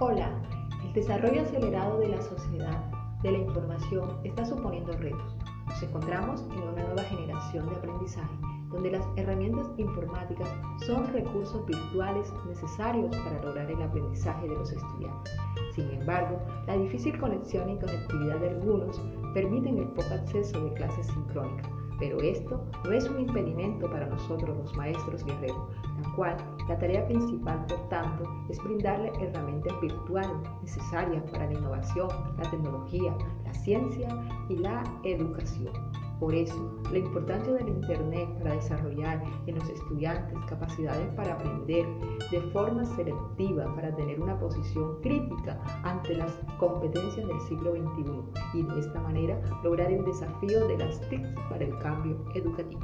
Hola, el desarrollo acelerado de la sociedad de la información está suponiendo retos. Nos encontramos en una nueva generación de aprendizaje donde las herramientas informáticas son recursos virtuales necesarios para lograr el aprendizaje de los estudiantes. Sin embargo, la difícil conexión y conectividad de algunos permiten el poco acceso de clases sincrónicas pero esto no es un impedimento para nosotros los maestros guerreros, la cual la tarea principal, por tanto, es brindarle herramientas virtuales necesarias para la innovación, la tecnología, la ciencia y la educación. Por eso, la importancia del Internet para desarrollar en los estudiantes capacidades para aprender de forma selectiva, para tener una posición crítica ante las competencias del siglo XXI y de esta manera lograr el desafío de las TIC para el cambio educativo.